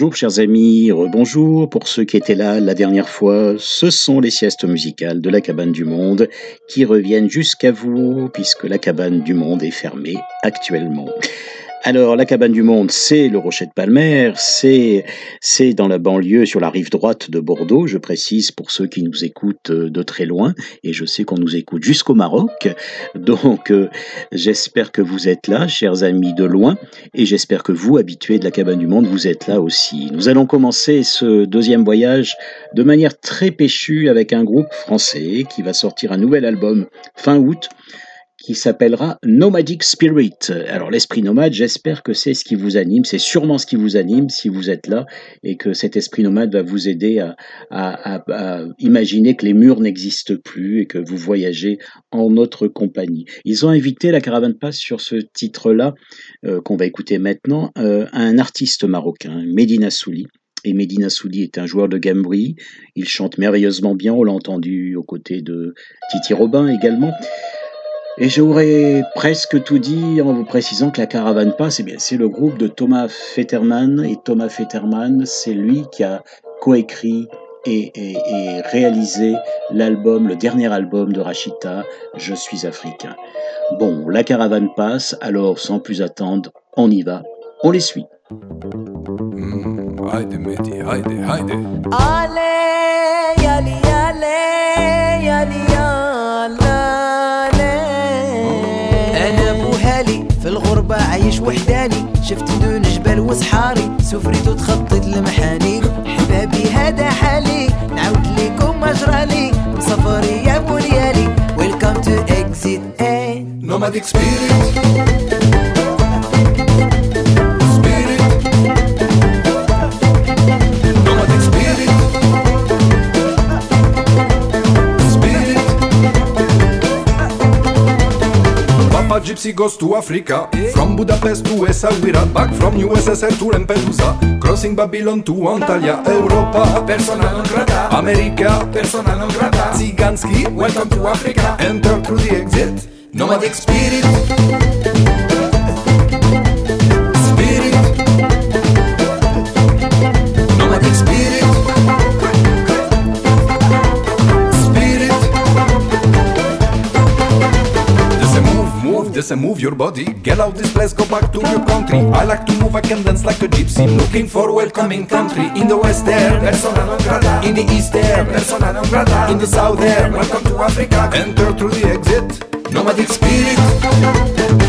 Bonjour chers amis, rebonjour pour ceux qui étaient là la dernière fois. Ce sont les siestes musicales de la cabane du monde qui reviennent jusqu'à vous puisque la cabane du monde est fermée actuellement. Alors, la cabane du monde, c'est le Rocher de Palmer, c'est, c'est dans la banlieue, sur la rive droite de Bordeaux, je précise pour ceux qui nous écoutent euh, de très loin, et je sais qu'on nous écoute jusqu'au Maroc. Donc, euh, j'espère que vous êtes là, chers amis de loin, et j'espère que vous, habitués de la cabane du monde, vous êtes là aussi. Nous allons commencer ce deuxième voyage de manière très péchue avec un groupe français qui va sortir un nouvel album fin août qui s'appellera Nomadic Spirit. Alors l'esprit nomade, j'espère que c'est ce qui vous anime, c'est sûrement ce qui vous anime si vous êtes là et que cet esprit nomade va vous aider à, à- à- à imaginer que les murs n'existent plus et que vous voyagez en notre compagnie. Ils ont invité la Caravane Pass sur ce titre-là, euh, qu'on va écouter maintenant, euh, un artiste marocain, Medina Souli. Et Medina Souli est un joueur de gambri. Il chante merveilleusement bien, on l'a entendu aux côtés de Titi Robin également. Et j'aurais presque tout dit en vous précisant que la Caravane Passe, eh bien, c'est le groupe de Thomas Fetterman. Et Thomas Fetterman, c'est lui qui a coécrit et, et- et réalisé l'album, le dernier album de Rachita, Je suis africain. Bon, la Caravane passe, alors sans plus attendre, on y va, on les suit. Mehdi, haydi. وحداني. شفت دون جبل وصحاري. سفريت وتخطيت لمحاني. حبابي هذا حالي. نعود ليكم مجرالي. مسافري يا بوليالي ويلكم تو اكزيت اي نوماديك سبيريت Gypsy goes to Africa. From Budapest to Essaouira. Back from USSR to Lampedusa. Crossing Babylon to Antalya. Europa. Persona non grata. America. Persona non grata. Zyganski. Welcome to Africa. Enter through the exit. Nomadic. Spirit. Move, just a move your body. Get out this place, go back to your country. I like to move, I can dance like a gypsy. Looking for a welcoming country. In the west there, persona non grata. In the east there, persona non grata. In the south there, welcome to Africa. Enter through the exit. Nomadic. Spirit.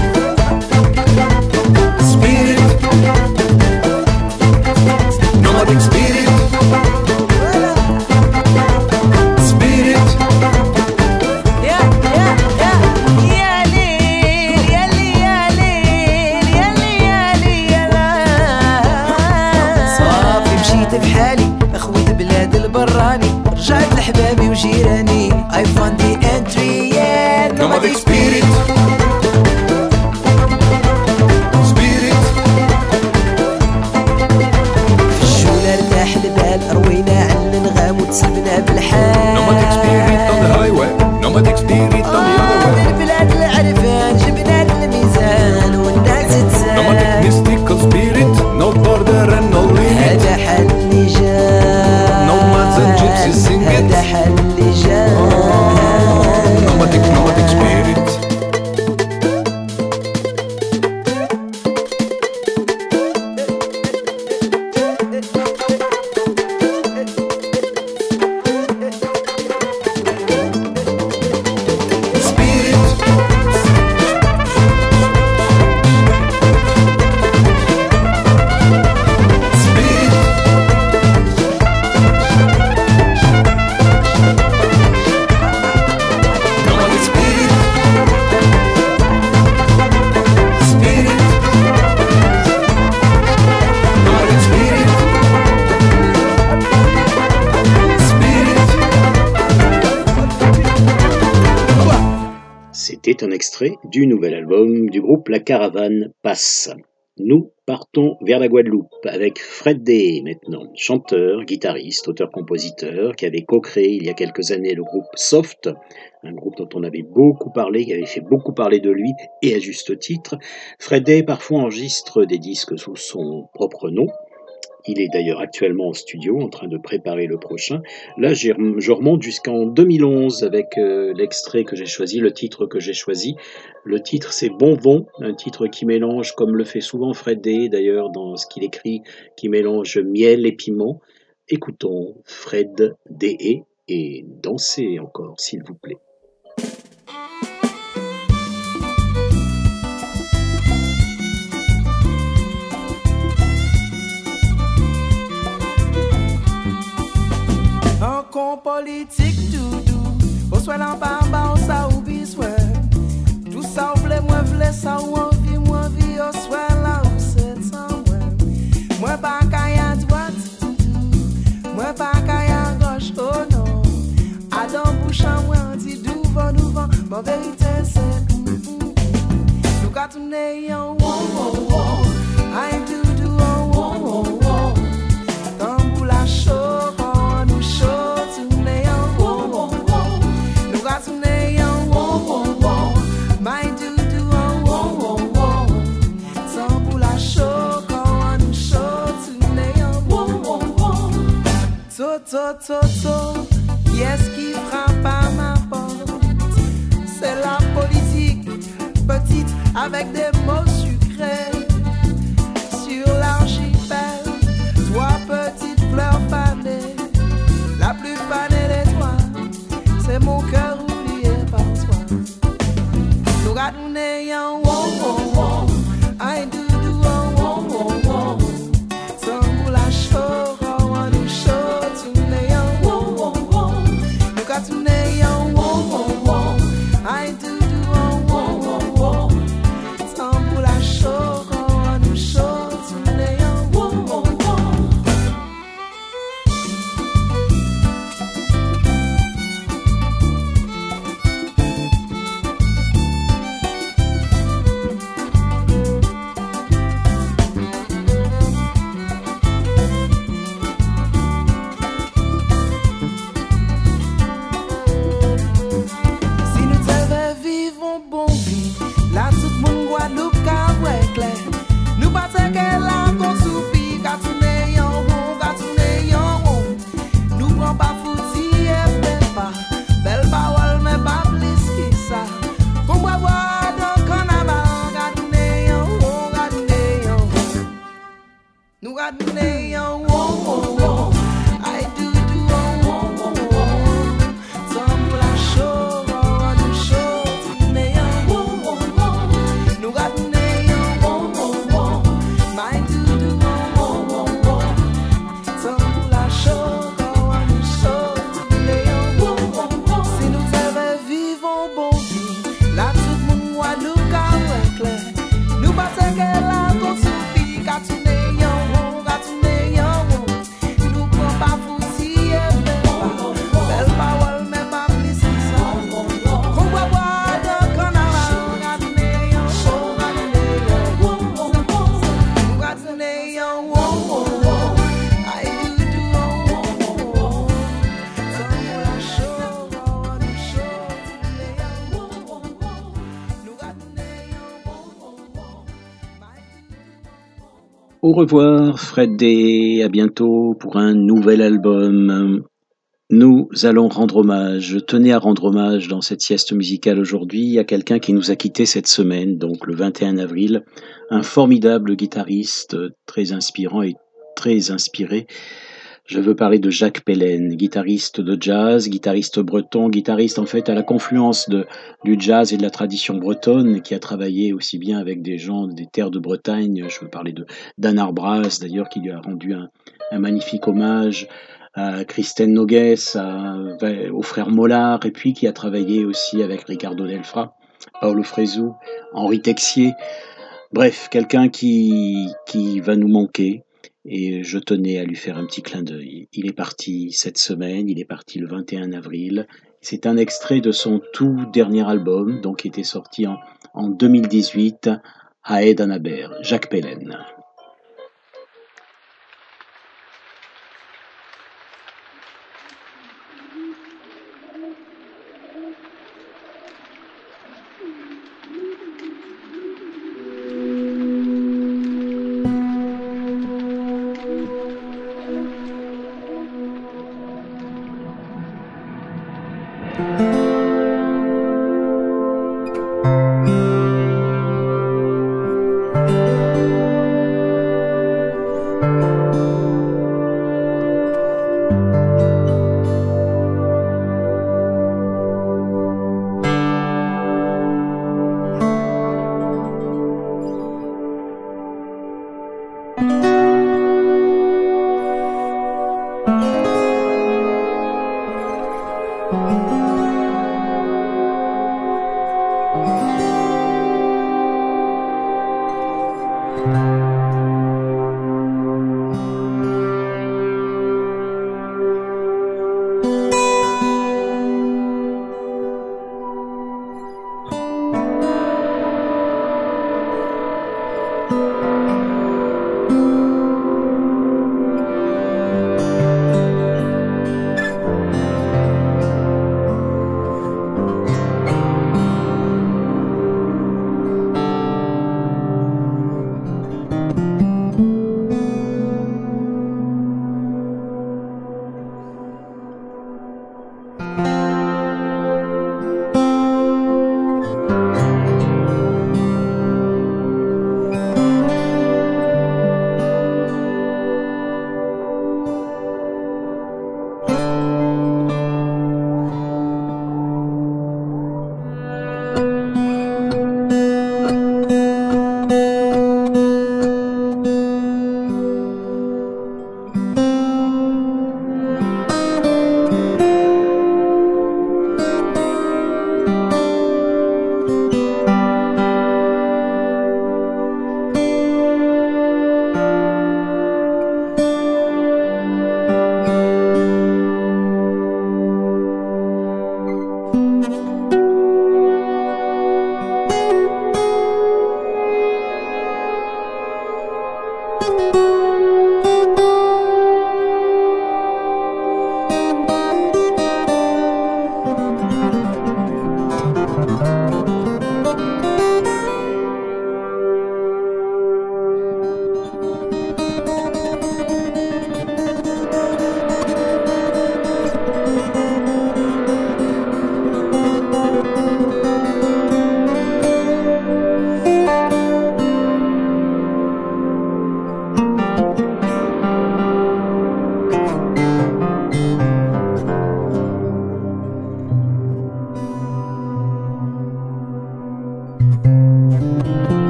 C'était un extrait du nouvel album du groupe La Caravane Passe. Nous partons vers la Guadeloupe avec Fred Day maintenant, chanteur, guitariste, auteur-compositeur, qui avait co-créé il y a quelques années le groupe Soft, un groupe dont on avait beaucoup parlé, qui avait fait beaucoup parler de lui, et à juste titre. Fred Day parfois enregistre des disques sous son propre nom, il est d'ailleurs actuellement en studio en train de préparer le prochain. Là, je remonte jusqu'en 2011 avec euh, l'extrait que j'ai choisi, le titre que j'ai choisi. Le titre, c'est Bonbon, un titre qui mélange, comme le fait souvent Fred Day d'ailleurs dans ce qu'il écrit, qui mélange miel et piment. Écoutons Fred Day et dansez encore, s'il vous plaît. Kon politik doudou Ou swe lan bamba ou sa ou biswe Tout sa ou vle mwen vle sa ou anvi mwen vi. Ou swe la ou se tan mwen pa kaya dwat Mwen pa kaya goch oh non. Adan bouchan mwen douvan douvan Mwen verite se Nou ka toune yon wou wou wou. Ay doudou to, to, to, qui est-ce qui frappe à ma porte. C'est la politique, petite, avec des Au revoir Fred Day, à bientôt pour un nouvel album. Nous allons rendre hommage, je à rendre hommage dans cette sieste musicale aujourd'hui à quelqu'un qui nous a quittés cette semaine, donc le 21 avril, un formidable guitariste, très inspirant et très inspiré, je veux parler de Jacques Pellen, guitariste de jazz, guitariste breton, guitariste en fait à la confluence du jazz et de la tradition bretonne, qui a travaillé aussi bien avec des gens des terres de Bretagne. Je veux parler de Dan Arbras d'ailleurs, qui lui a rendu un, magnifique hommage à Christine Nogues, au frère Mollard, et puis qui a travaillé aussi avec Ricardo Delfra, Paolo Fresu, Henri Texier. Bref, quelqu'un qui, qui va nous manquer, et je tenais à lui faire un petit clin d'œil. Il est parti cette semaine, il est parti le 21 avril, C'est un extrait de son tout dernier album, donc qui était sorti en, en 2018, Haed Anaber, Jacques Pellen.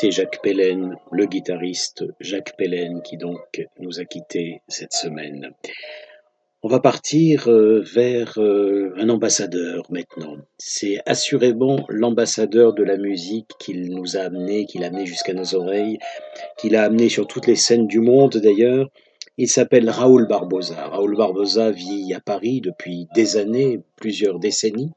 C'était Jacques Pellen, le guitariste Jacques Pellen, qui donc nous a quittés cette semaine. On va partir euh, vers euh, un ambassadeur maintenant. C'est assurément l'ambassadeur de la musique qu'il nous a amené, qu'il a amené jusqu'à nos oreilles, qu'il a amené sur toutes les scènes du monde d'ailleurs. Il s'appelle Raoul Barbosa. Raoul Barbosa vit à Paris depuis des années, plusieurs décennies.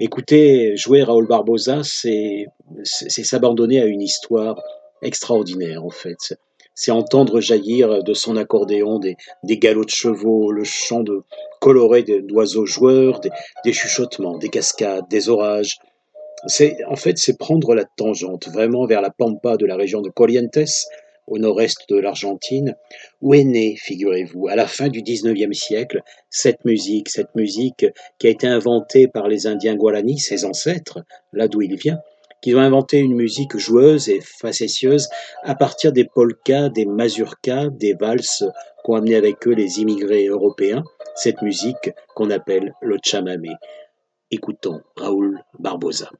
Écouter, jouer Raoul Barbosa, c'est s'abandonner à une histoire extraordinaire en fait. C'est entendre jaillir de son accordéon des, galops de chevaux, le chant de coloré d'oiseaux joueurs, des, chuchotements, des cascades, des orages. En fait c'est prendre la tangente vraiment vers la pampa de la région de Corrientes, au nord-est de l'Argentine, où est née, figurez-vous, à la fin du XIXe siècle, cette musique, cette musique qui a été inventée par les Indiens Guarani, ses ancêtres, là d'où il vient, qui ont inventé une musique joueuse et facétieuse à partir des polkas, des mazurkas, des valses qu'ont amené avec eux les immigrés européens, cette musique qu'on appelle le chamamé. Écoutons Raoul Barbosa.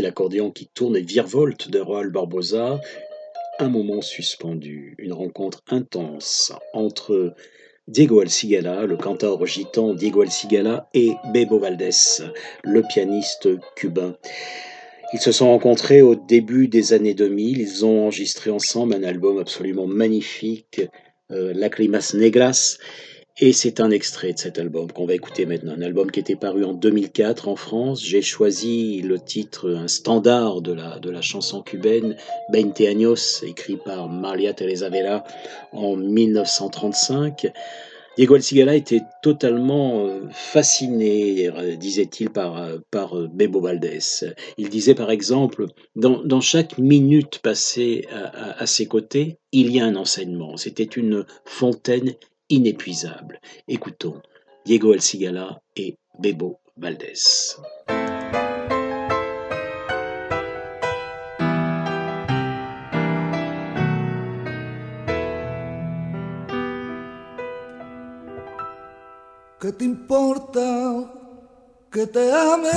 L'accordéon qui tourne et virevolte de Roald Barbosa, un moment suspendu, une rencontre intense entre Diego Alcigala, le cantaor gitan Diego Alcigala, et Bebo Valdés, le pianiste cubain. Ils se sont rencontrés au début des années 2000, ils ont enregistré ensemble un album absolument magnifique, euh, Lacrimas Negras, et c'est un extrait de cet album qu'on va écouter maintenant, un album qui était paru en 2004 en France. J'ai choisi le titre, un standard de la, de la chanson cubaine, Veinte años, écrit par Maria Teresa Vela en 1935. Diego Alcigala était totalement euh, fasciné, disait-il, par, par Bebo Valdés. Il disait par exemple, dans, dans chaque minute passée à, à, à ses côtés, il y a un enseignement. C'était une fontaine inépuisable. Écoutons Diego Alcigala et Bebo Valdés. ¿Qué te importa que te ame?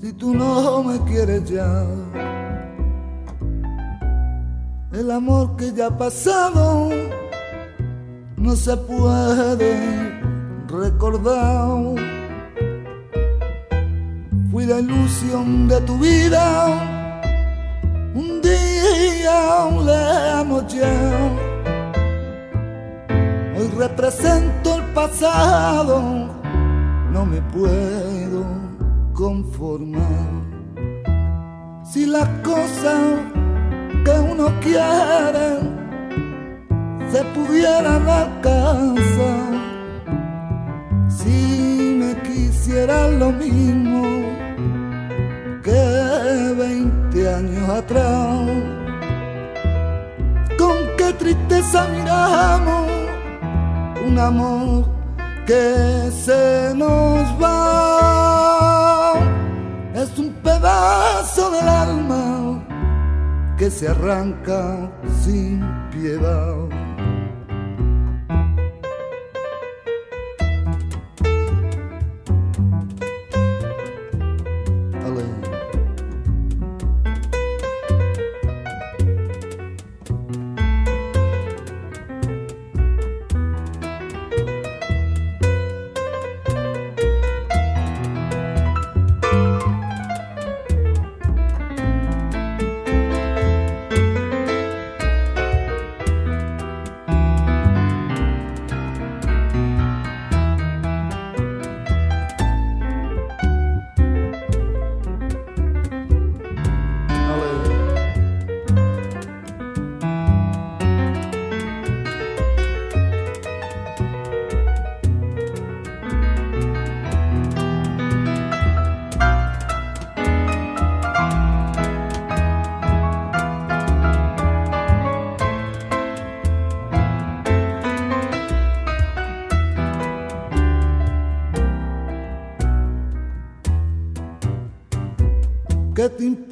Si tú no me quieres ya el amor que ya ha pasado no se puede recordar. Fui la ilusión de tu vida. Un día lejano ya. Hoy represento el pasado. No me puedo conformar. Si las cosas que uno quiere se pudieran alcanzar, si me quisiera lo mismo que 20 años atrás, con qué tristeza miramos un amor que se nos va. Es un pedazo del alma que se arranca sin piedad.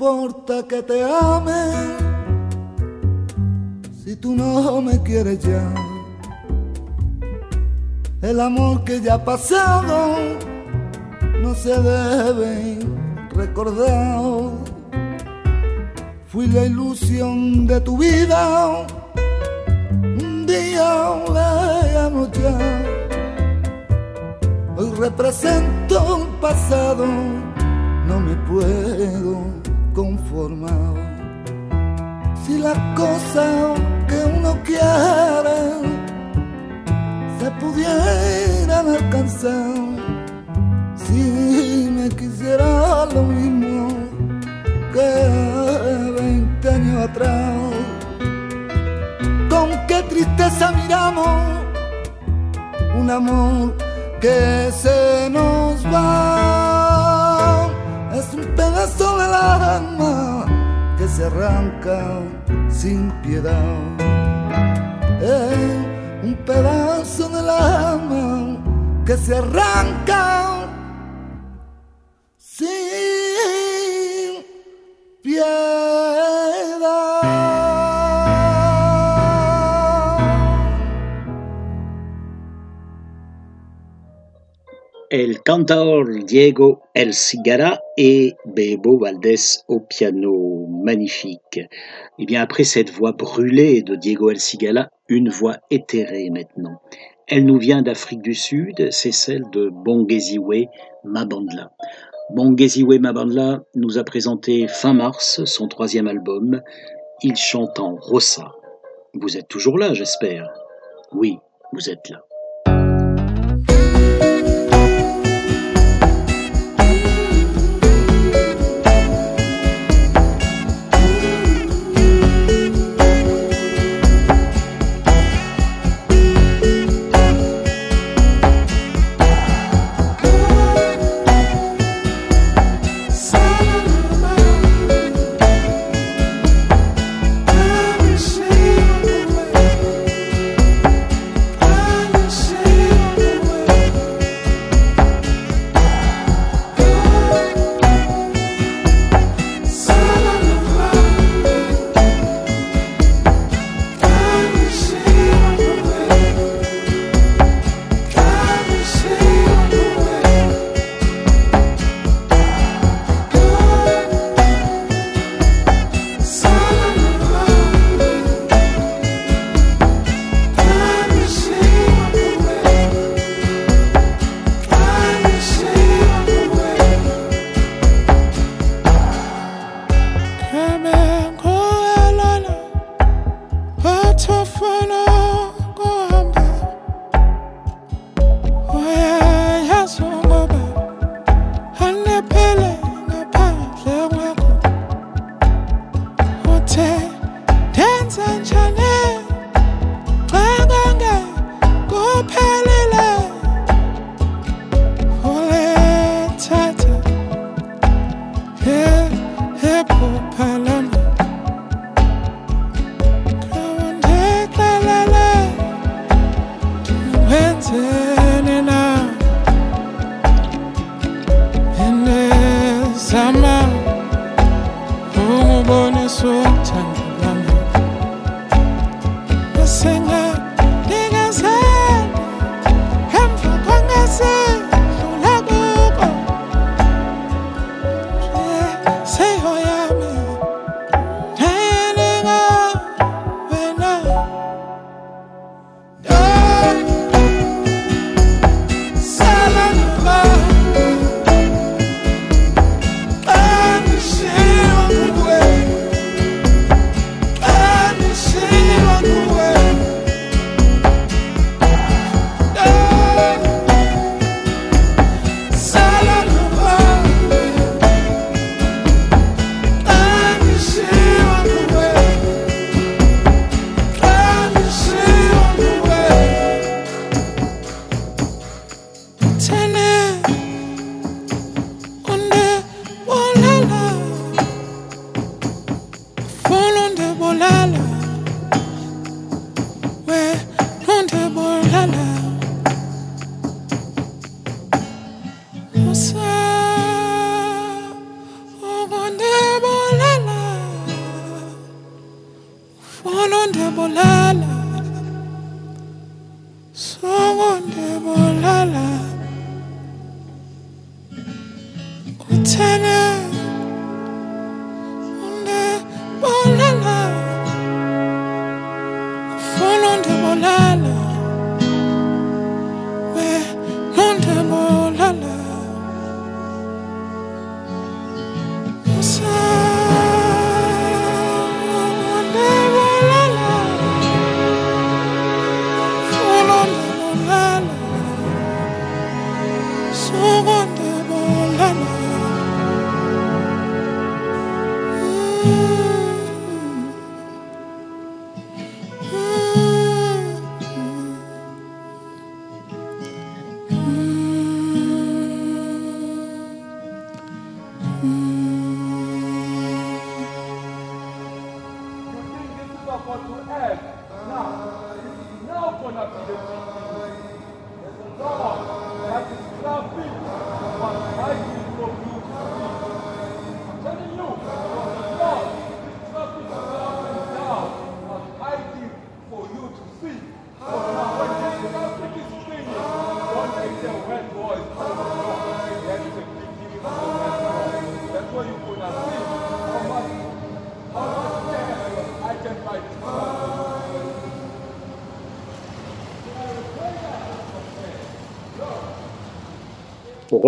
Importa que te ame si tú no me quieres ya? El amor que ya ha pasado no se debe recordar. Fui la ilusión de tu vida, un día lejano ya. Hoy represento un pasado no me puedo Si las cosas que uno quiere se pudieran alcanzar, si me quisiera lo mismo que 20 años atrás, con qué tristeza miramos un amor que se nos va. Es un pedazo del alma que se arranca sin piedad. Es un pedazo del alma que se arranca sin piedad. El cantaor Diego El Cigara et Bebo Valdés au piano, magnifique. Et bien après cette voix brûlée de Diego El Cigala, une voix éthérée maintenant. Elle nous vient d'Afrique du Sud, c'est celle de Bongeziwe Mabandla. Bongeziwe Mabandla nous a présenté fin mars son troisième album. Il chante en Rossa. Vous êtes toujours là, j'espère. Oui, vous êtes là.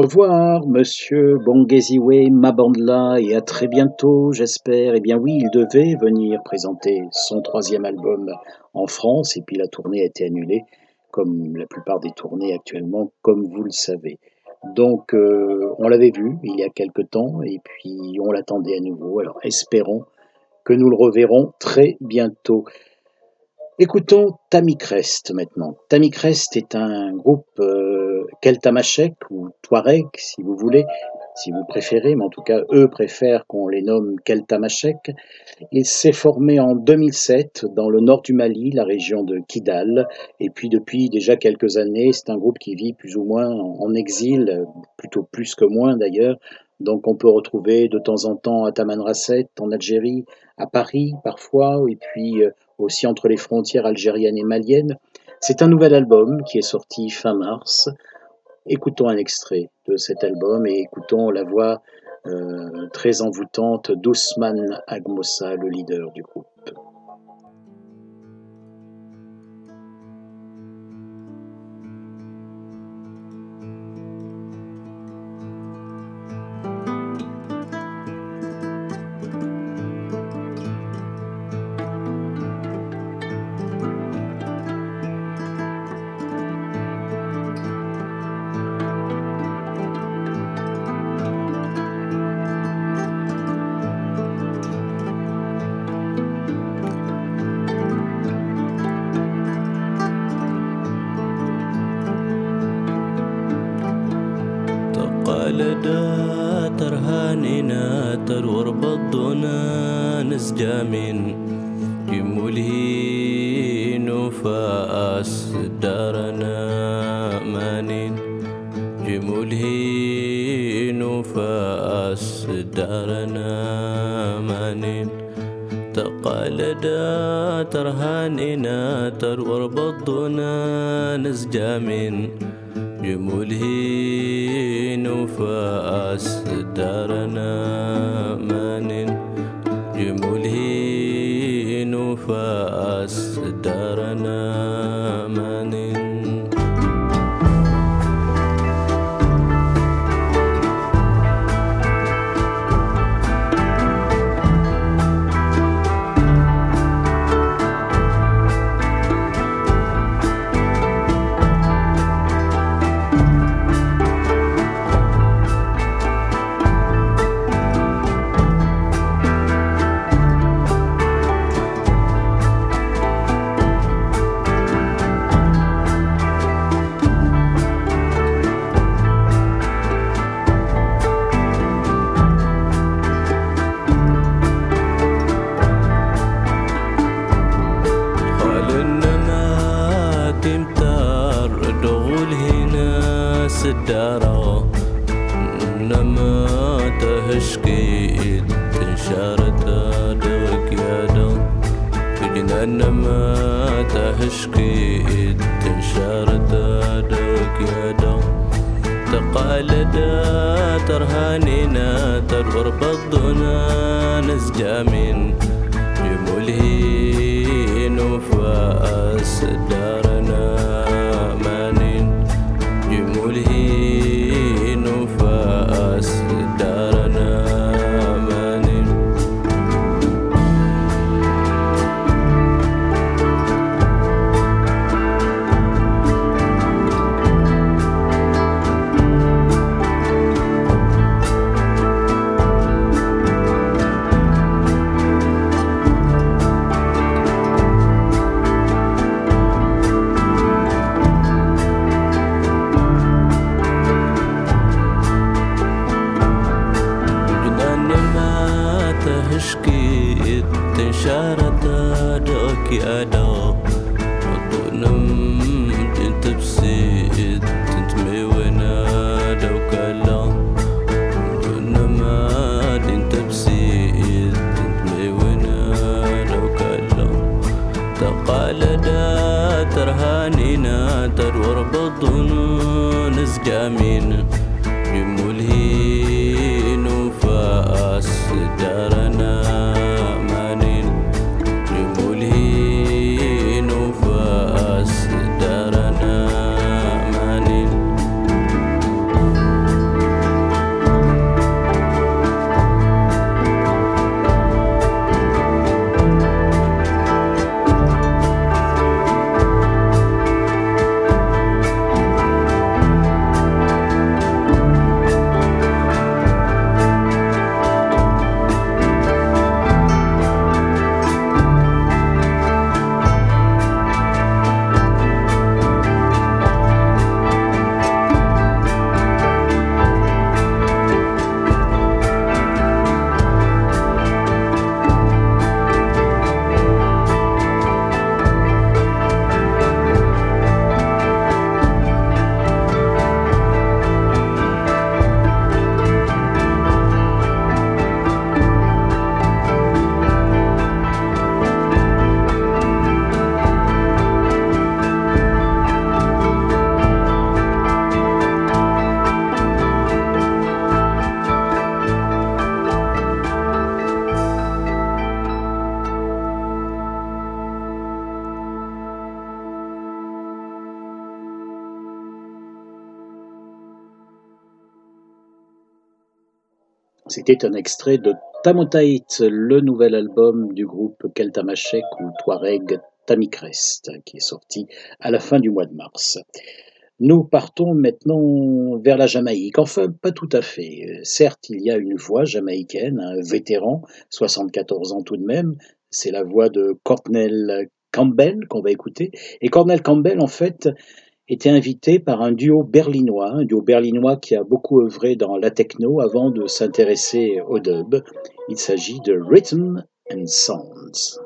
Revoir, monsieur Bongeziwe Mabandla, et à très bientôt, j'espère. Eh bien oui, il devait venir présenter son troisième album en France, et puis la tournée a été annulée, comme la plupart des tournées actuellement, comme vous le savez. Donc, euh, on l'avait vu il y a quelque temps, et puis on l'attendait à nouveau. Alors, espérons que nous le reverrons très bientôt. Écoutons Tamicrest maintenant. Tamicrest est un groupe euh, keltamachek ou touareg, si vous voulez, si vous préférez, mais en tout cas, eux préfèrent qu'on les nomme keltamachek. Il s'est formé en 2007 dans le nord du Mali, la région de Kidal, et puis depuis déjà quelques années, c'est un groupe qui vit plus ou moins en, exil, plutôt plus que moins d'ailleurs. Donc on peut retrouver de temps en temps à Tamanrasset en Algérie, à Paris parfois, et puis euh, aussi entre les frontières algériennes et maliennes. C'est un nouvel album qui est sorti fin mars. Écoutons un extrait de cet album et écoutons la voix euh, très envoûtante d'Ousmane Agmossa, le leader du groupe. زجامين جمولين فاس دارنا مانين جمولين فاس دارنا مانين تقالدا ترهاننا تر وربضنا نزجامين انما تهشكي تنشرت دك يا دم تقالد ترهاننا تربر بضنا نسجامين يملهين وفاس دم C'était un extrait de Tamotaït, le nouvel album du groupe Keltamachek ou Touareg Tamikrest, qui est sorti à la fin du mois de mars. Nous partons maintenant vers la Jamaïque. Enfin, pas tout à fait. Certes, il y a une voix jamaïcaine, un vétéran, 74 ans tout de même. C'est la voix de Cornell Campbell qu'on va écouter. Et Cornell Campbell, en fait, était invité par un duo berlinois, un duo berlinois qui a beaucoup œuvré dans la techno avant de s'intéresser au dub. Il s'agit de Rhythm and Sounds.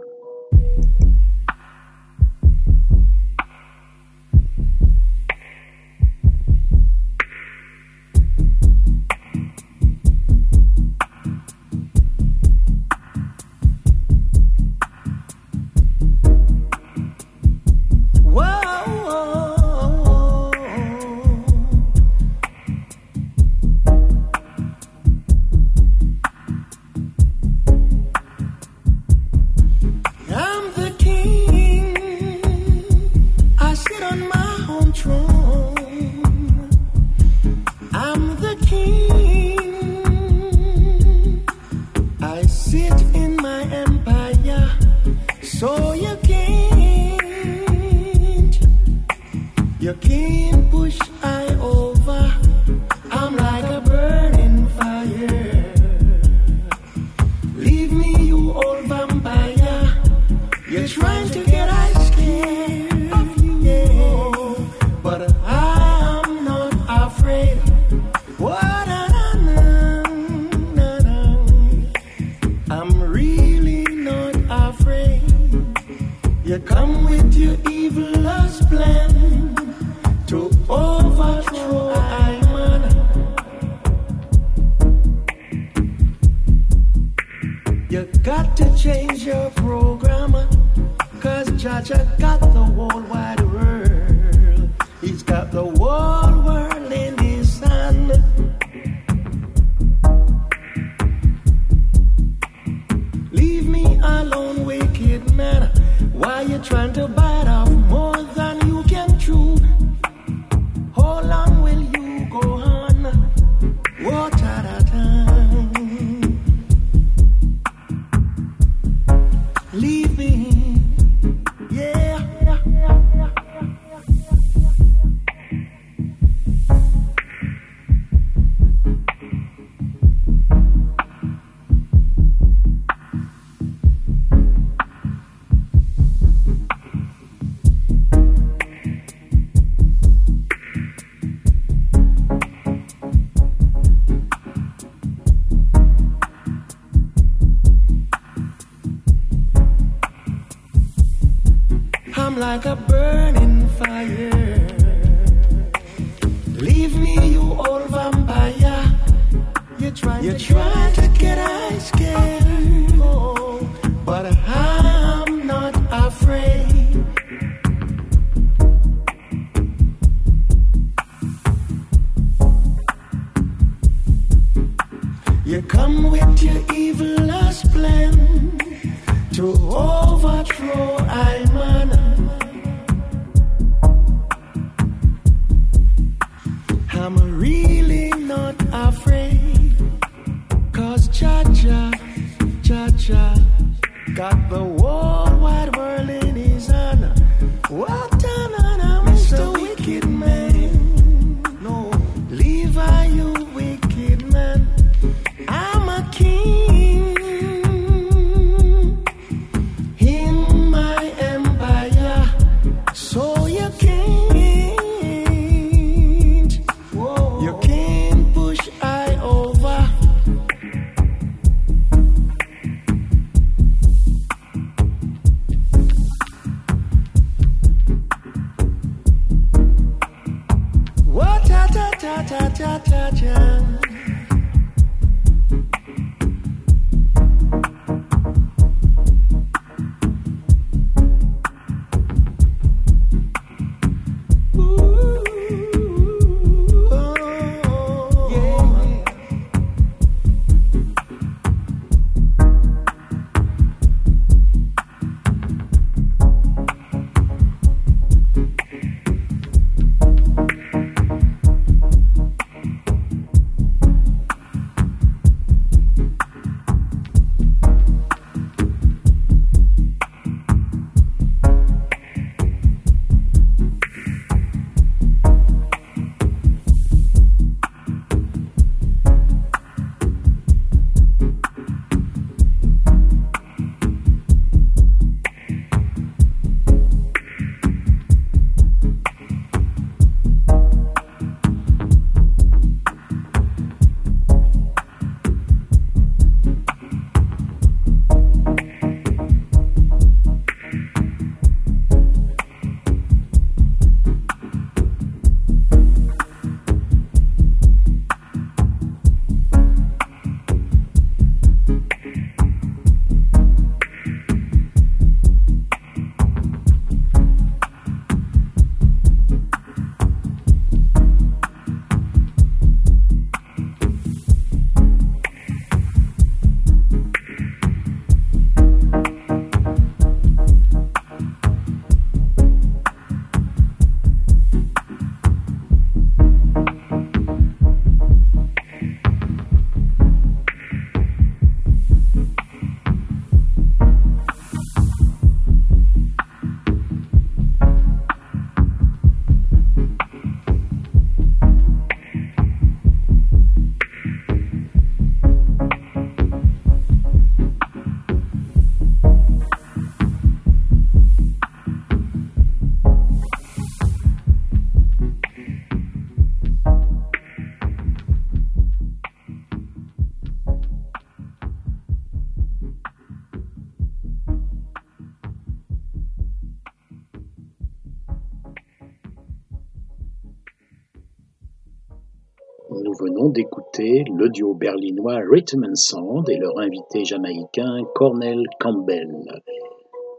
Le duo berlinois Rhythm and Sound et leur invité jamaïcain Cornel Campbell.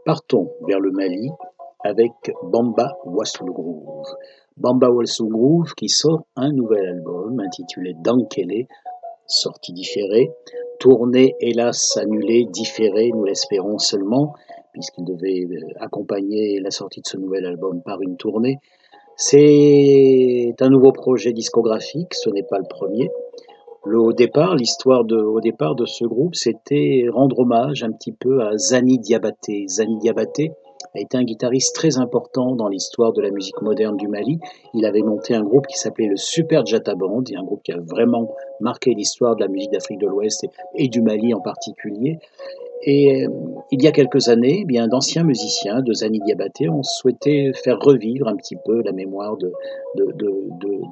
Partons vers le Mali avec Bamba Wassoul Groove. Bamba Wassoul Groove qui sort un nouvel album intitulé Dankele, sortie différée, tournée hélas annulée, différée, nous l'espérons seulement, puisqu'il devait euh, accompagner la sortie de ce nouvel album par une tournée. C'est un nouveau projet discographique, ce n'est pas le premier. Le, au départ, l'histoire de, au départ de ce groupe, c'était rendre hommage un petit peu à Zani Diabaté. Zani Diabaté a été un guitariste très important dans l'histoire de la musique moderne du Mali. Il avait monté un groupe qui s'appelait le Super Jata Band, un groupe qui a vraiment marqué l'histoire de la musique d'Afrique de l'Ouest et, et, du Mali en particulier. Et euh, il y a quelques années, eh bien d'anciens musiciens de Zani Diabaté ont souhaité faire revivre un petit peu la mémoire de,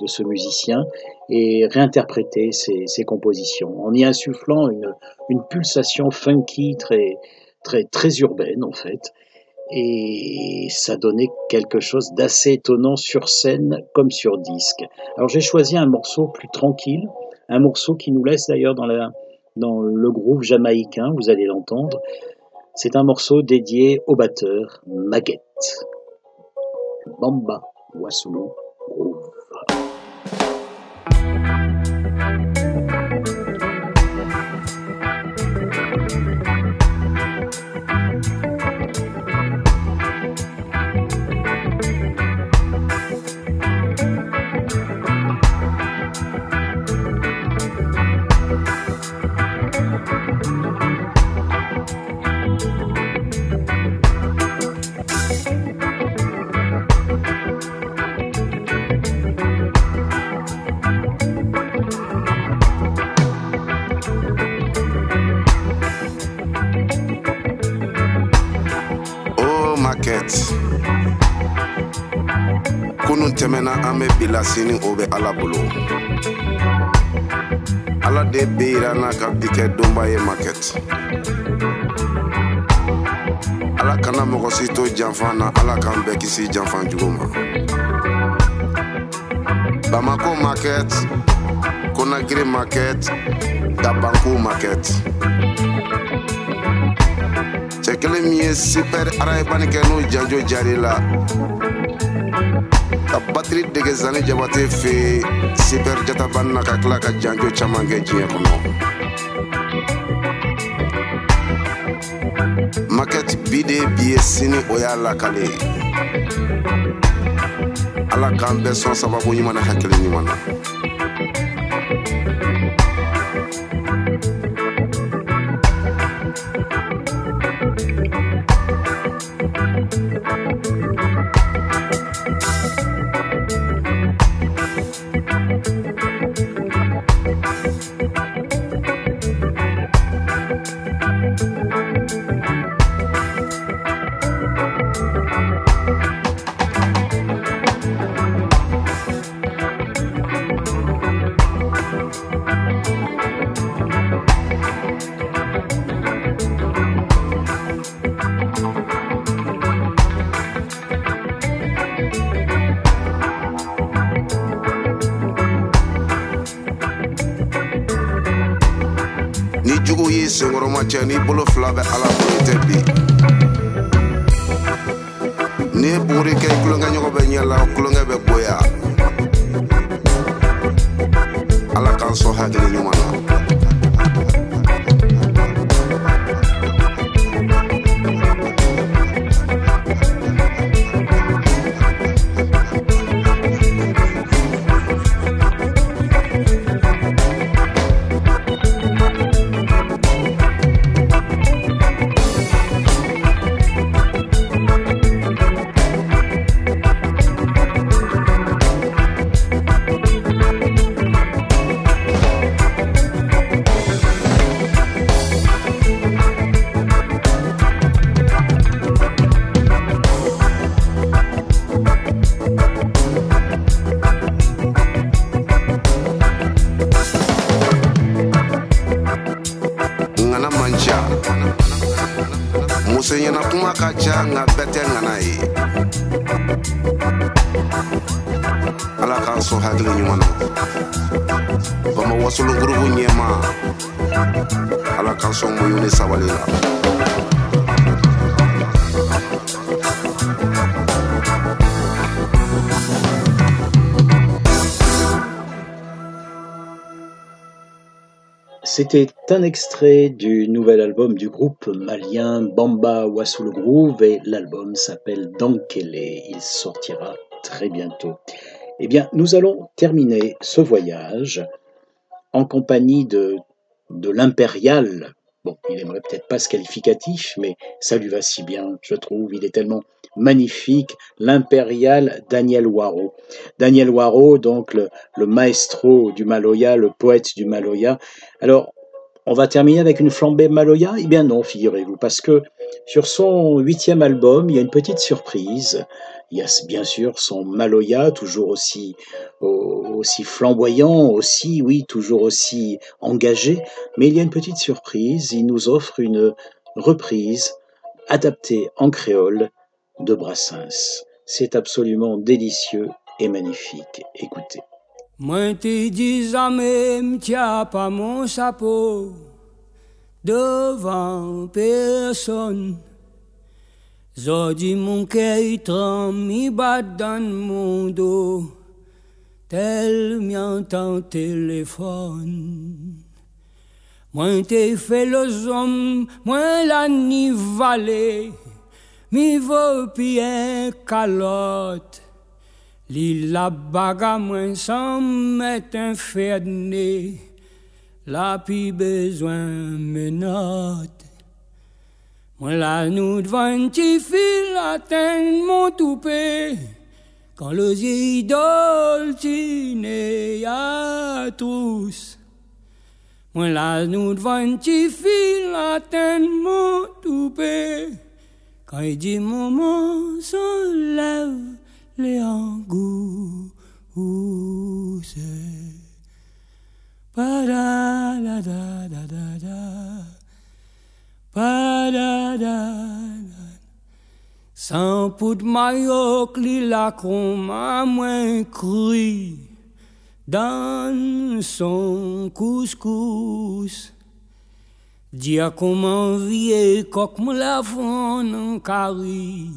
ce musicien et réinterpréter ses, ses, compositions en y insufflant une, une pulsation funky très, très, très urbaine en fait. Et ça donnait quelque chose d'assez étonnant sur scène comme sur disque. Alors j'ai choisi un morceau plus tranquille, un morceau qui nous laisse d'ailleurs dans la, dans le groove jamaïcain, vous allez l'entendre. C'est un morceau dédié au batteur Maguette. Bamba Wassoulou tɛmɛna an bɛ bila sini o bɛ ala bolo ala de bɛ yira ka bi donba ye makɛti ala kana mɔgɔ si to janfan na ala k'an bɛɛ kisi janfan jugu ma bamako makɛti konagiri makɛti dabanko makɛti cɛ kelen min ye sipɛr arayibani kɛ n'o janjo jari la ka batiri dege zani jabate fe sipɛr jatabani na ka tila ka janjo caman kɛ diɲɛ kɔnɔ makɛti bi de bi ye sini o y'a lakale. Ala k'an bɛɛ sɔn sababu ɲuman na hakili ɲuman na C'était un extrait du nouvel album du groupe malien Bamba Wassoul Groove et l'album s'appelle Dankele. Il sortira très bientôt. Eh bien, nous allons terminer ce voyage en compagnie de, de l'impérial. Bon, il aimerait peut-être pas ce qualificatif, mais ça lui va si bien, je trouve. Il est tellement magnifique, l'impérial Daniel Waro. Daniel Waro, donc le, le maestro du Maloya, le poète du Maloya. Alors, on va terminer avec une flambée Maloya? Eh bien non, figurez-vous, parce que sur son huitième album, il y a une petite surprise. Il y a bien sûr son Maloya, toujours aussi, aussi flamboyant, aussi, oui, toujours aussi engagé, mais il y a une petite surprise. Il nous offre une reprise adaptée en créole de Brassens. C'est absolument délicieux et magnifique. Écoutez. Moi te dis à même t'y pas mon chapeau devant personne. Zodi mon cœur tremble, mi bat dans mon dos, tel m'entend téléphone. Moi te fait le homme, moi la ni mi vaut pied calotte. L'île baga mwen san met inferne, la pi bezwen menot. Mwen la nou dvan ti fil aten mon toupe, kan lo zi idol ti ne ya trous. Mwen la nou dvan ti fil aten mon toupe, kan i di mouman son lev les angousses. Pa-da, da, da, da, da, da. Pa-da, da, da. Sans poudre maillot, li la a moins cru dans son couscous. Dia comment vie coq me la en carré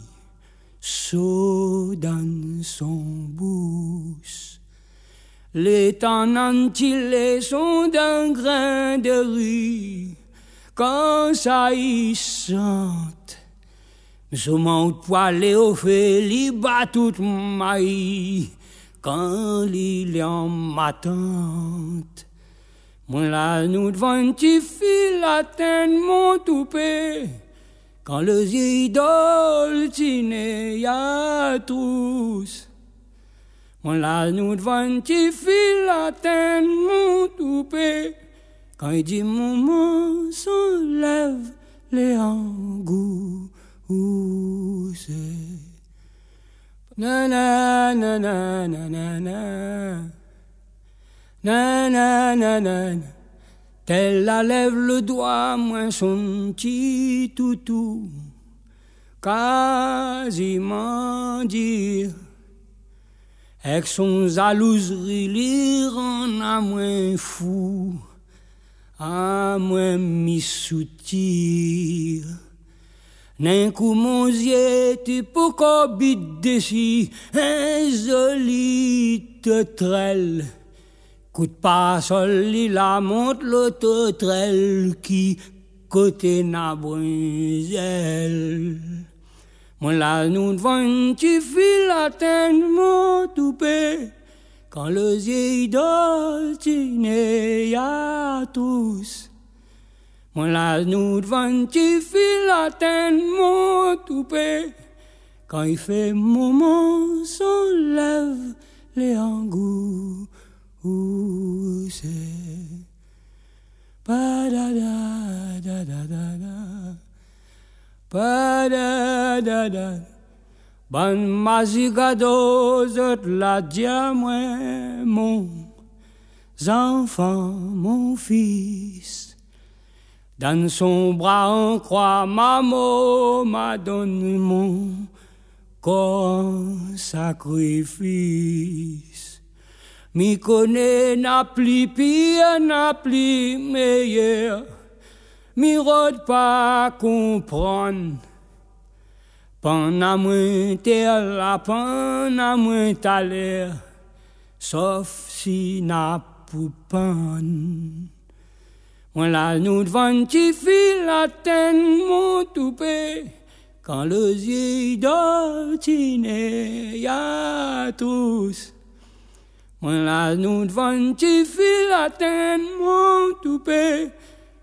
Soudain son bus. Les tenantilés sont d'un grain de riz quand saillissante. Sous mon poil et au fait, bat toute maille quand l'île en m'attente. Moi là, nous devons un petit fil atteindre mon toupet? Quand les idoles tine ya tous, moi là nous devant fil atteindre mon toupet. Quand il dit maman s'enlève les angousses. Na na na na na na na na na na na Tel la lève le doigt, moins son petit toutou, quasiment dire. Avec son jalouserie, li rend à moins fou, à moins mi soutir. D'un coup, mon tu peux bit dessus, un joli trelle. Coup de pas sol, il la monte l'autre trelle qui côté na. Moi là nous devant tu fil atteindre mon toupé. Quand le idole tine à tous. Moi là nous devant tu fil atteindre mon toupé. Quand il fait moment, s'enlève les angouts use. Pa da da da da da da. Pa da da da. Ban mazigado zot la mon enfant, mon fils. Dans son bras en croix, maman m'a donné mon sacrifice. Mi connaît n'a plus pire, n'a plus meilleur. Mi rôde pas comprendre. Moins terre, la pendant moins l'air. Sauf si n'a pour pan. La nous devant qui file la mon toupé. Quand le yeux d'ortiné y'a tous. Moi la nous devant qui file la tête mon toupé.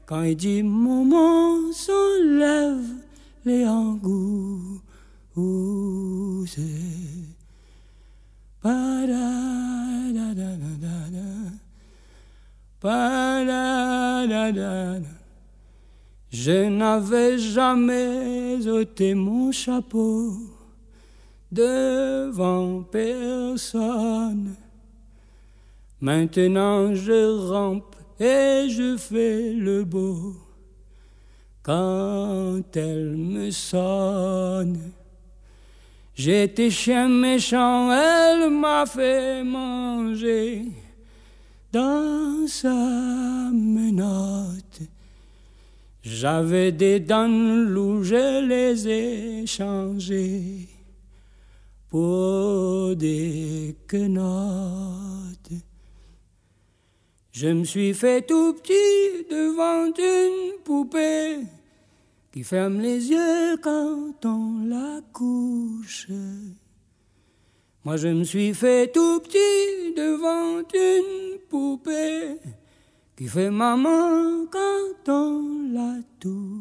Quand il dit maman s'enlève les angouts. Je n'avais jamais ôté mon chapeau devant personne. Maintenant je rampe et je fais le beau quand elle me sonne. J'étais chien méchant, elle m'a fait manger dans sa menotte. J'avais des dents loups, je les ai changées pour des quenottes. Je me suis fait tout petit devant une poupée qui ferme les yeux quand on la couche. Moi je me suis fait tout petit devant une poupée qui fait maman quand on la touche.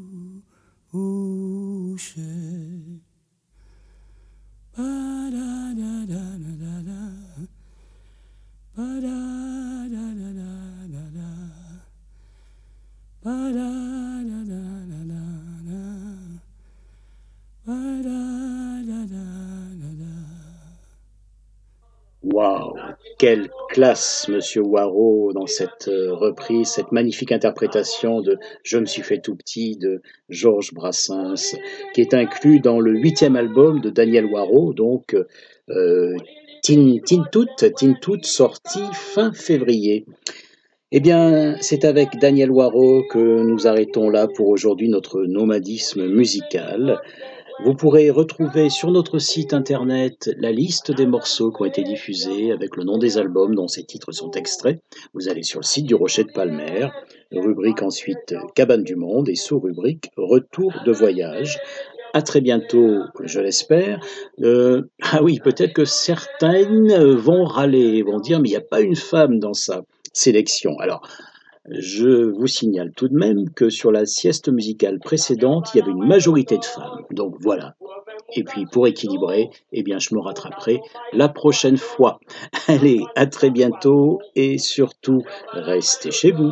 Waouh, quelle classe, Monsieur Waro, dans cette euh, reprise, cette magnifique interprétation de Je me suis fait tout petit de Georges Brassens, qui est inclus dans le huitième album de Daniel Waro, donc euh, Tin, Tout, Tin Tout, sorti fin février. Eh bien, c'est avec Daniel Waro que nous arrêtons là pour aujourd'hui notre nomadisme musical. Vous pourrez retrouver sur notre site internet la liste des morceaux qui ont été diffusés avec le nom des albums dont ces titres sont extraits. Vous allez sur le site du Rocher de Palmer, rubrique ensuite Cabane du Monde et sous-rubrique Retour de voyage. À très bientôt, je l'espère. Euh, ah oui, peut-être que certaines vont râler, vont dire mais il n'y a pas une femme dans sa sélection. Alors, je vous signale tout de même que sur la sieste musicale précédente, il y avait une majorité de femmes. Donc voilà. Et puis pour équilibrer, eh bien je me rattraperai la prochaine fois. Allez, à très bientôt et surtout restez chez vous.